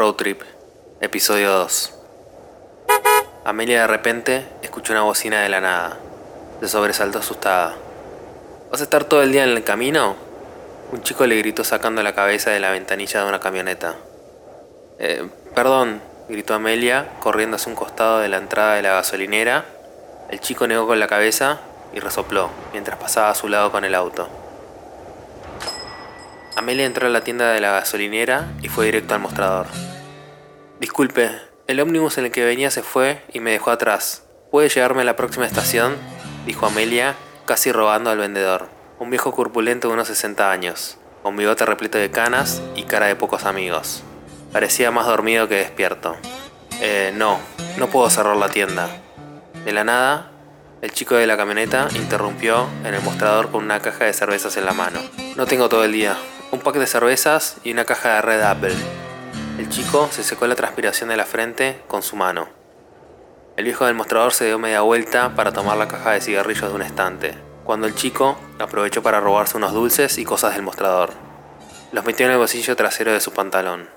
Road Trip, episodio 2. Amelia de repente escuchó una bocina de la nada. Se sobresaltó asustada. ¿Vas a estar todo el día en el camino? Un chico le gritó sacando la cabeza de la ventanilla de una camioneta. Eh, perdón, gritó Amelia, corriendo hacia un costado de la entrada de la gasolinera. El chico negó con la cabeza y resopló, mientras pasaba a su lado con el auto. Amelia entró a la tienda de la gasolinera y fue directo al mostrador. Disculpe, el ómnibus en el que venía se fue y me dejó atrás. ¿Puede llevarme a la próxima estación? dijo Amelia, casi rogando al vendedor, un viejo corpulento de unos 60 años, con bigote repleto de canas y cara de pocos amigos. Parecía más dormido que despierto. Eh, no, no puedo cerrar la tienda. De la nada, el chico de la camioneta interrumpió en el mostrador con una caja de cervezas en la mano. No tengo todo el día, un pack de cervezas y una caja de Red Apple. El chico se secó la transpiración de la frente con su mano. El viejo del mostrador se dio media vuelta para tomar la caja de cigarrillos de un estante, cuando el chico aprovechó para robarse unos dulces y cosas del mostrador. Los metió en el bolsillo trasero de su pantalón.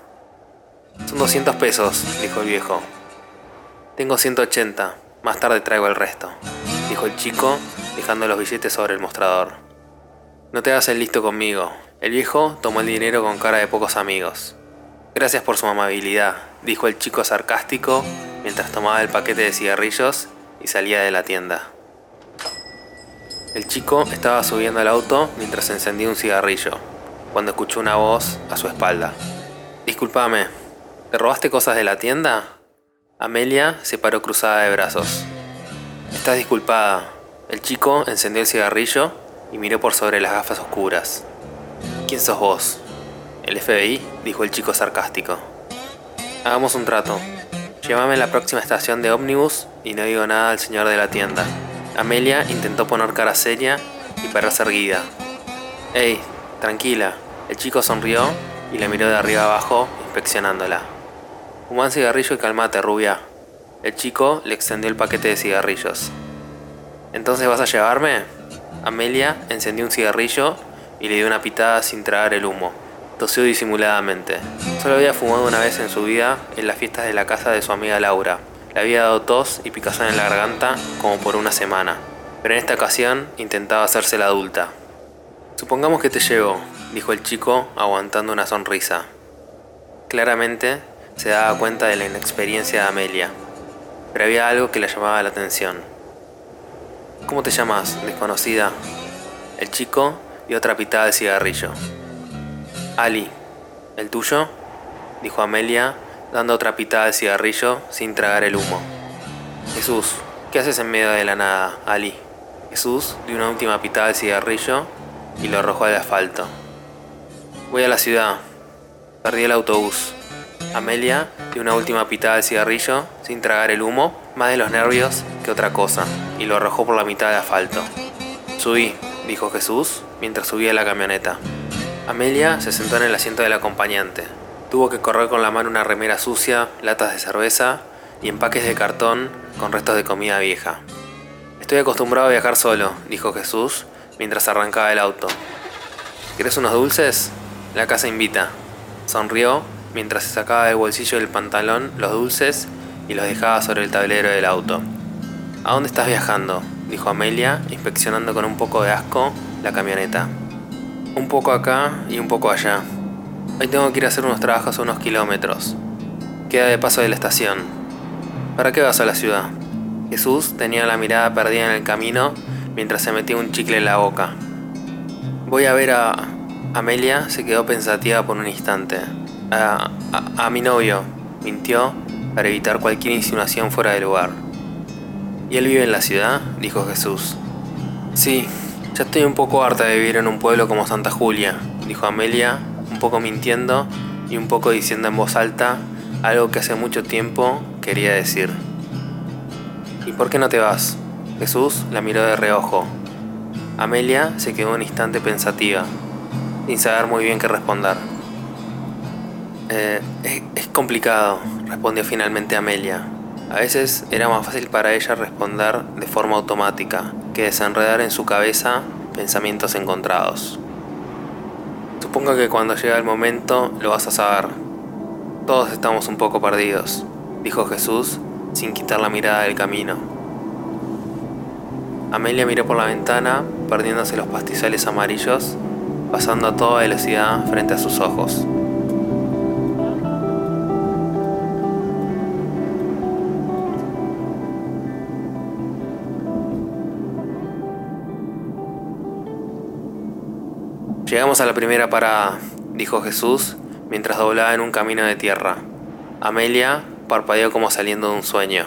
Son 200 pesos, dijo el viejo. Tengo 180, más tarde traigo el resto, dijo el chico, dejando los billetes sobre el mostrador. No te hagas el listo conmigo, el viejo tomó el dinero con cara de pocos amigos. Gracias por su amabilidad, dijo el chico sarcástico mientras tomaba el paquete de cigarrillos y salía de la tienda. El chico estaba subiendo al auto mientras encendía un cigarrillo, cuando escuchó una voz a su espalda. Disculpame, ¿te robaste cosas de la tienda? Amelia se paró cruzada de brazos. Estás disculpada. El chico encendió el cigarrillo y miró por sobre las gafas oscuras. ¿Quién sos vos? El FBI, dijo el chico sarcástico. Hagamos un trato. Llévame a la próxima estación de ómnibus y no digo nada al señor de la tienda. Amelia intentó poner cara seria y pararse erguida. Ey, tranquila. El chico sonrió y la miró de arriba abajo, inspeccionándola. Un cigarrillo y calmate, rubia. El chico le extendió el paquete de cigarrillos. ¿Entonces vas a llevarme? Amelia encendió un cigarrillo y le dio una pitada sin tragar el humo. Tosió disimuladamente. Solo había fumado una vez en su vida en las fiestas de la casa de su amiga Laura. Le había dado tos y picazón en la garganta como por una semana. Pero en esta ocasión intentaba hacerse la adulta. Supongamos que te llevo, dijo el chico aguantando una sonrisa. Claramente se daba cuenta de la inexperiencia de Amelia, pero había algo que le llamaba la atención. ¿Cómo te llamas, desconocida? El chico y otra pitada de cigarrillo. Ali, ¿el tuyo? dijo Amelia, dando otra pitada de cigarrillo sin tragar el humo. Jesús, ¿qué haces en medio de la nada, Ali? Jesús dio una última pitada de cigarrillo y lo arrojó al asfalto. Voy a la ciudad. Perdí el autobús. Amelia dio una última pitada de cigarrillo sin tragar el humo, más de los nervios que otra cosa, y lo arrojó por la mitad del asfalto. Subí, dijo Jesús mientras subía la camioneta. Amelia se sentó en el asiento del acompañante. Tuvo que correr con la mano una remera sucia, latas de cerveza y empaques de cartón con restos de comida vieja. Estoy acostumbrado a viajar solo, dijo Jesús mientras arrancaba el auto. ¿Querés unos dulces? La casa invita. Sonrió mientras se sacaba del bolsillo del pantalón los dulces y los dejaba sobre el tablero del auto. ¿A dónde estás viajando? dijo Amelia, inspeccionando con un poco de asco la camioneta. Un poco acá y un poco allá. Hoy tengo que ir a hacer unos trabajos a unos kilómetros. Queda de paso de la estación. ¿Para qué vas a la ciudad? Jesús tenía la mirada perdida en el camino mientras se metía un chicle en la boca. Voy a ver a... Amelia se quedó pensativa por un instante. A, a, a mi novio, mintió para evitar cualquier insinuación fuera de lugar. ¿Y él vive en la ciudad? dijo Jesús. Sí, ya estoy un poco harta de vivir en un pueblo como Santa Julia, dijo Amelia, un poco mintiendo y un poco diciendo en voz alta algo que hace mucho tiempo quería decir. ¿Y por qué no te vas? Jesús la miró de reojo. Amelia se quedó un instante pensativa, sin saber muy bien qué responder. Eh, es, es complicado, respondió finalmente Amelia. A veces era más fácil para ella responder de forma automática que desenredar en su cabeza pensamientos encontrados. Supongo que cuando llega el momento lo vas a saber. Todos estamos un poco perdidos, dijo Jesús sin quitar la mirada del camino. Amelia miró por la ventana, perdiéndose los pastizales amarillos, pasando a toda velocidad frente a sus ojos. Llegamos a la primera parada, dijo Jesús mientras doblaba en un camino de tierra. Amelia parpadeó como saliendo de un sueño.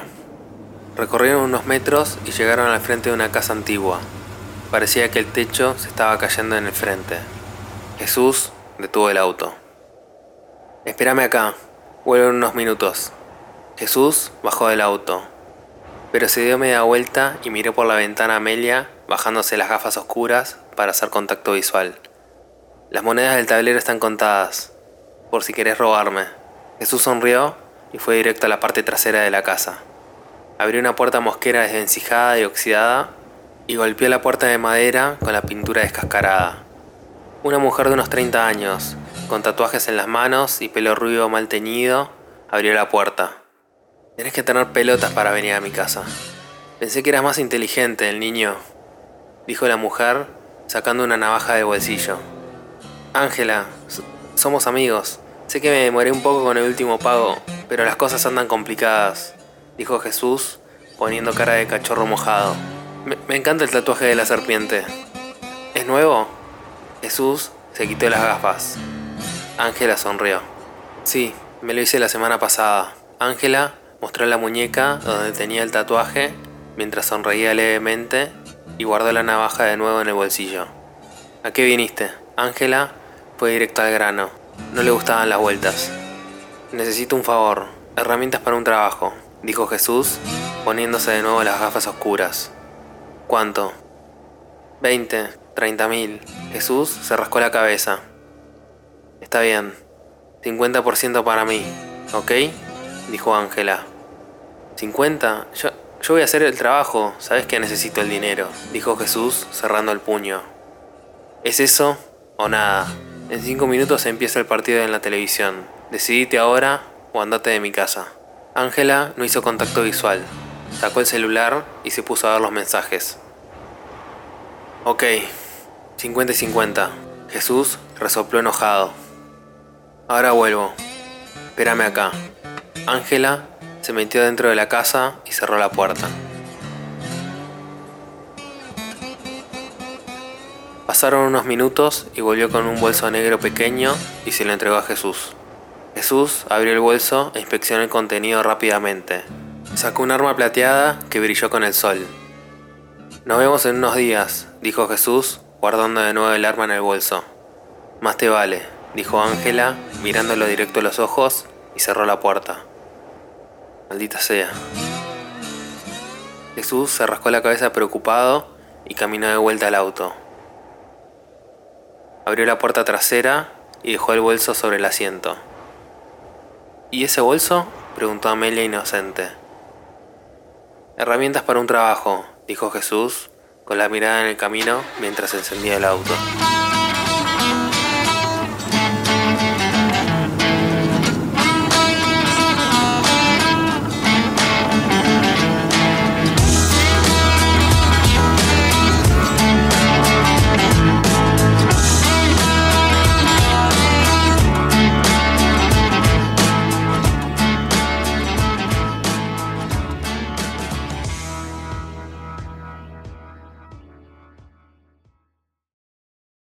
Recorrieron unos metros y llegaron al frente de una casa antigua. Parecía que el techo se estaba cayendo en el frente. Jesús detuvo el auto. Espérame acá, vuelvo en unos minutos. Jesús bajó del auto, pero se dio media vuelta y miró por la ventana a Amelia, bajándose las gafas oscuras para hacer contacto visual. Las monedas del tablero están contadas, por si querés robarme. Jesús sonrió y fue directo a la parte trasera de la casa. Abrió una puerta mosquera desvencijada y oxidada y golpeó la puerta de madera con la pintura descascarada. Una mujer de unos 30 años, con tatuajes en las manos y pelo rubio mal teñido, abrió la puerta. Tenés que tener pelotas para venir a mi casa. Pensé que eras más inteligente, el niño, dijo la mujer, sacando una navaja de bolsillo. Ángela, somos amigos. Sé que me demoré un poco con el último pago, pero las cosas andan complicadas, dijo Jesús, poniendo cara de cachorro mojado. Me, encanta el tatuaje de la serpiente. ¿Es nuevo? Jesús se quitó las gafas. Ángela sonrió. Sí, me lo hice la semana pasada. Ángela mostró la muñeca donde tenía el tatuaje mientras sonreía levemente y guardó la navaja de nuevo en el bolsillo. ¿A qué viniste? Ángela fue directo al grano. No le gustaban las vueltas. Necesito un favor. Herramientas para un trabajo, dijo Jesús, poniéndose de nuevo las gafas oscuras. ¿Cuánto? Veinte, treinta mil. Jesús se rascó la cabeza. Está bien. 50% para mí, ¿ok? Dijo Ángela. ¿50? Yo, yo voy a hacer el trabajo. Sabes que necesito el dinero, dijo Jesús cerrando el puño. ¿Es eso o nada? En cinco minutos empieza el partido en la televisión. Decidite ahora o andate de mi casa. Ángela no hizo contacto visual. Sacó el celular y se puso a ver los mensajes. Ok, 50 y 50. Jesús resopló enojado. Ahora vuelvo. Espérame acá. Ángela se metió dentro de la casa y cerró la puerta. Pasaron unos minutos y volvió con un bolso negro pequeño y se lo entregó a Jesús. Jesús abrió el bolso e inspeccionó el contenido rápidamente. Sacó un arma plateada que brilló con el sol. Nos vemos en unos días, dijo Jesús, guardando de nuevo el arma en el bolso. Más te vale, dijo Ángela, mirándolo directo a los ojos y cerró la puerta. Maldita sea. Jesús se rascó la cabeza preocupado y caminó de vuelta al auto. Abrió la puerta trasera y dejó el bolso sobre el asiento. ¿Y ese bolso? preguntó Amelia inocente. Herramientas para un trabajo, dijo Jesús, con la mirada en el camino mientras encendía el auto.